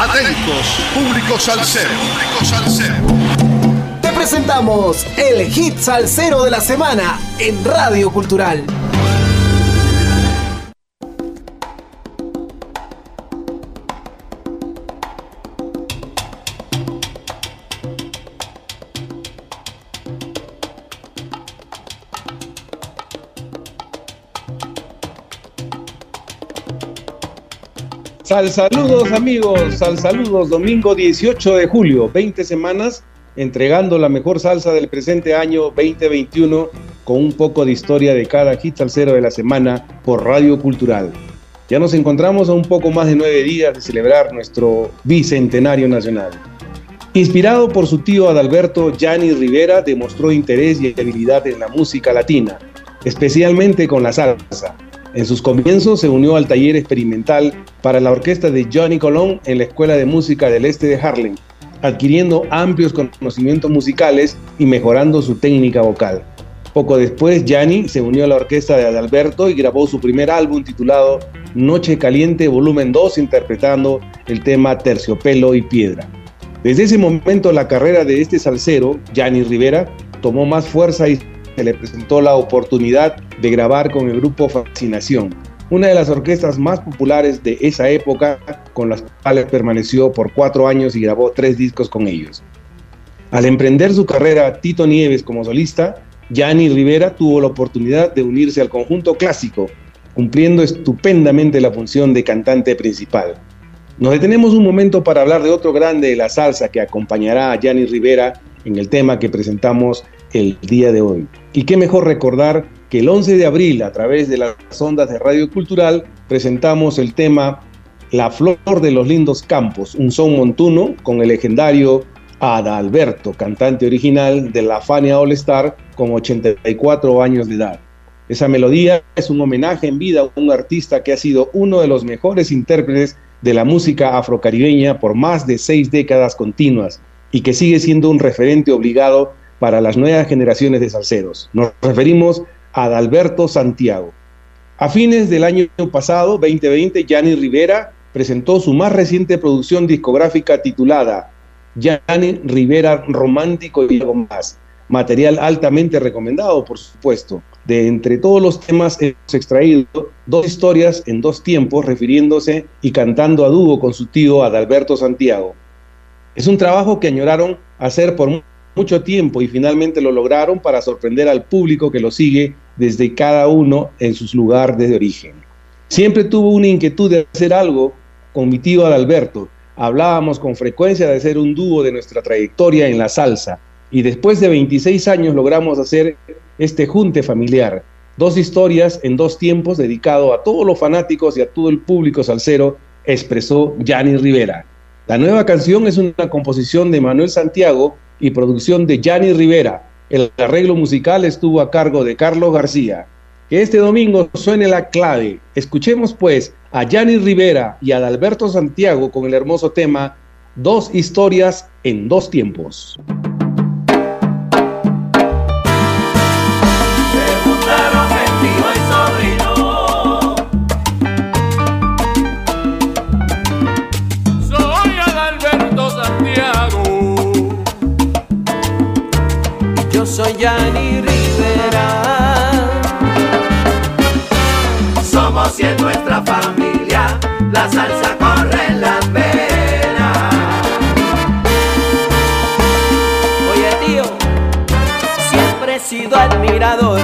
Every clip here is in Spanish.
Atentos, público salsero. Te presentamos el hit salsero de la semana en Radio Cultural. Sal saludos amigos, sal saludos, domingo 18 de julio, 20 semanas entregando la mejor salsa del presente año 2021 con un poco de historia de cada hit salsero de la semana por Radio Cultural. Ya nos encontramos a un poco más de nueve días de celebrar nuestro bicentenario nacional. Inspirado por su tío Adalberto, Gianni Rivera demostró interés y habilidad en la música latina, especialmente con la salsa en sus comienzos se unió al taller experimental para la orquesta de Johnny Colón en la Escuela de Música del Este de Harlem, adquiriendo amplios conocimientos musicales y mejorando su técnica vocal. Poco después, Gianni se unió a la orquesta de Adalberto y grabó su primer álbum titulado Noche Caliente Volumen 2, interpretando el tema Terciopelo y Piedra. Desde ese momento, la carrera de este salsero, Gianni Rivera, tomó más fuerza y se le presentó la oportunidad de grabar con el grupo Fascinación, una de las orquestas más populares de esa época, con las cuales permaneció por cuatro años y grabó tres discos con ellos. Al emprender su carrera Tito Nieves como solista, Gianni Rivera tuvo la oportunidad de unirse al conjunto clásico, cumpliendo estupendamente la función de cantante principal. Nos detenemos un momento para hablar de otro grande de la salsa que acompañará a Gianni Rivera en el tema que presentamos el día de hoy. Y qué mejor recordar que el 11 de abril, a través de las ondas de Radio Cultural, presentamos el tema La Flor de los Lindos Campos, un son montuno con el legendario Adalberto, cantante original de la Fania All Star con 84 años de edad. Esa melodía es un homenaje en vida a un artista que ha sido uno de los mejores intérpretes de la música afrocaribeña por más de seis décadas continuas y que sigue siendo un referente obligado para las nuevas generaciones de salseros. Nos referimos a Adalberto Santiago. A fines del año pasado, 2020, Gianni Rivera presentó su más reciente producción discográfica titulada Gianni Rivera Romántico y algo más. Material altamente recomendado, por supuesto. De entre todos los temas hemos extraído dos historias en dos tiempos, refiriéndose y cantando a dúo con su tío Adalberto Santiago. Es un trabajo que añoraron hacer por mucho tiempo y finalmente lo lograron para sorprender al público que lo sigue desde cada uno en sus lugares de origen. Siempre tuvo una inquietud de hacer algo con mi tío Adalberto. Hablábamos con frecuencia de hacer un dúo de nuestra trayectoria en la salsa y después de 26 años logramos hacer este junte familiar. Dos historias en dos tiempos dedicado a todos los fanáticos y a todo el público salsero, expresó Gianni Rivera. La nueva canción es una composición de Manuel Santiago y producción de Gianni Rivera. El arreglo musical estuvo a cargo de Carlos García. Que este domingo suene la clave. Escuchemos pues a Gianni Rivera y a Adalberto Santiago con el hermoso tema Dos historias en dos tiempos. Soy Yanni Rivera. Somos y en nuestra familia la salsa corre en la pena. Oye tío, siempre he sido admirador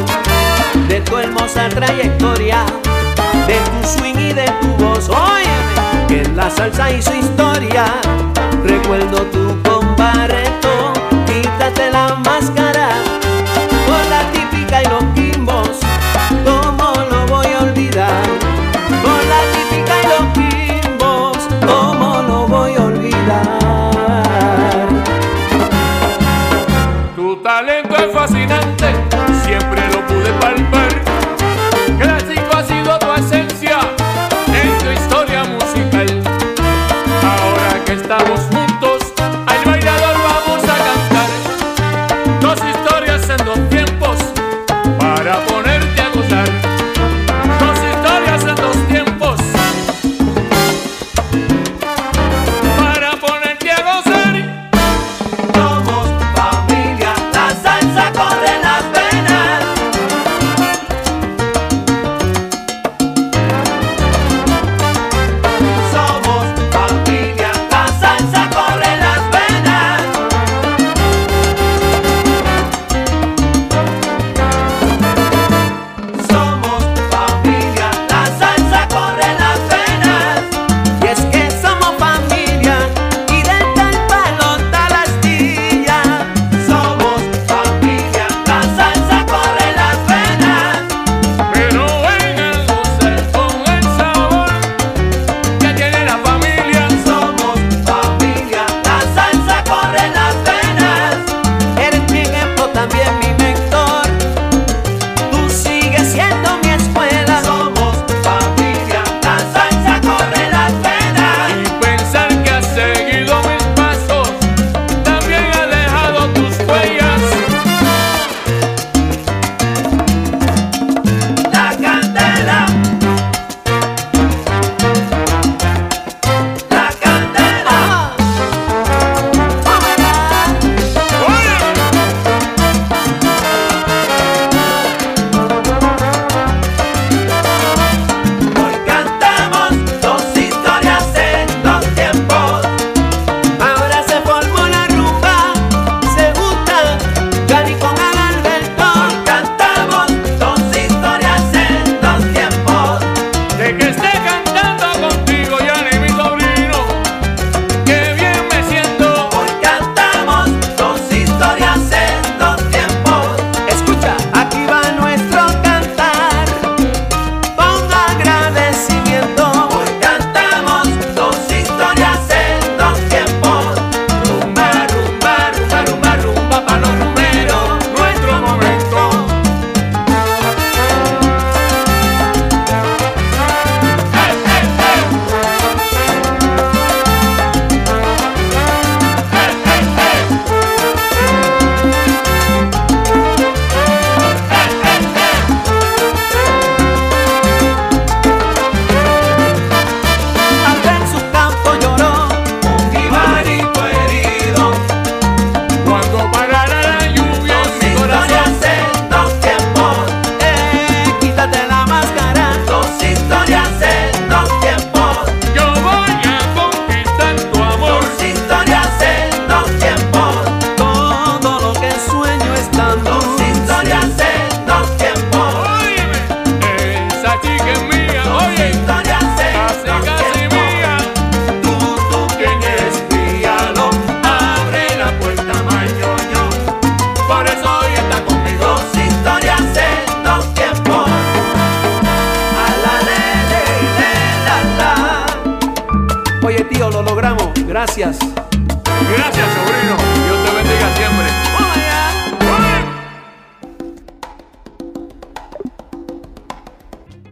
de tu hermosa trayectoria, de tu swing y de tu voz. Oye, que en la salsa hizo historia. Recuerdo tu compareto, quítate la máscara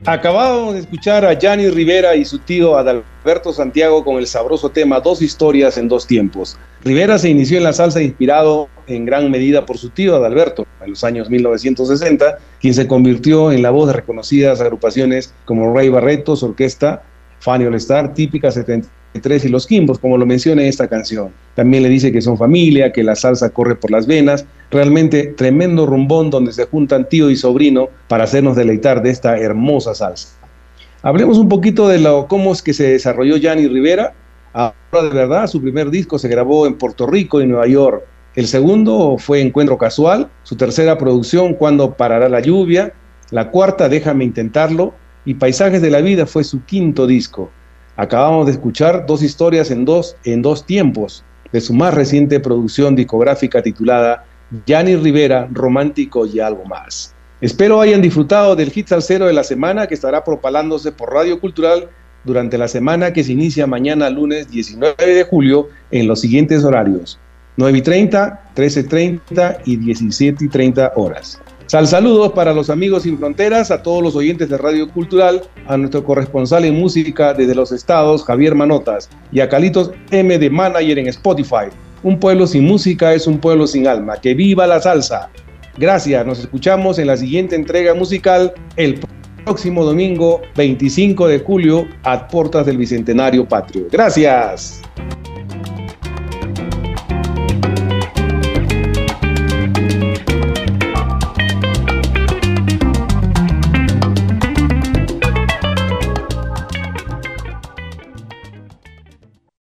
Acabamos de escuchar a Gianni Rivera y su tío Adalberto Santiago con el sabroso tema Dos historias en dos tiempos. Rivera se inició en la salsa inspirado en gran medida por su tío Adalberto en los años 1960, quien se convirtió en la voz de reconocidas agrupaciones como Ray Barretos, Orquesta, Fanny All Star, Típica 70 y los Quimbos, como lo menciona en esta canción. También le dice que son familia, que la salsa corre por las venas. Realmente tremendo rumbón donde se juntan tío y sobrino para hacernos deleitar de esta hermosa salsa. Hablemos un poquito de lo, cómo es que se desarrolló Gianni Rivera. Ahora de verdad, su primer disco se grabó en Puerto Rico y Nueva York. El segundo fue Encuentro Casual, su tercera producción Cuando parará la lluvia, la cuarta Déjame intentarlo y Paisajes de la vida fue su quinto disco. Acabamos de escuchar dos historias en dos, en dos tiempos de su más reciente producción discográfica titulada Gianni Rivera, Romántico y algo más. Espero hayan disfrutado del hit salsero de la semana que estará propalándose por Radio Cultural durante la semana que se inicia mañana lunes 19 de julio en los siguientes horarios 9 y 30, 13 y 30 y 17 y 30 horas. Sal saludos para los amigos sin fronteras, a todos los oyentes de Radio Cultural, a nuestro corresponsal en música desde los estados, Javier Manotas, y a Calitos M de Manager en Spotify. Un pueblo sin música es un pueblo sin alma. ¡Que viva la salsa! Gracias, nos escuchamos en la siguiente entrega musical el próximo domingo 25 de julio a puertas del Bicentenario Patrio. Gracias.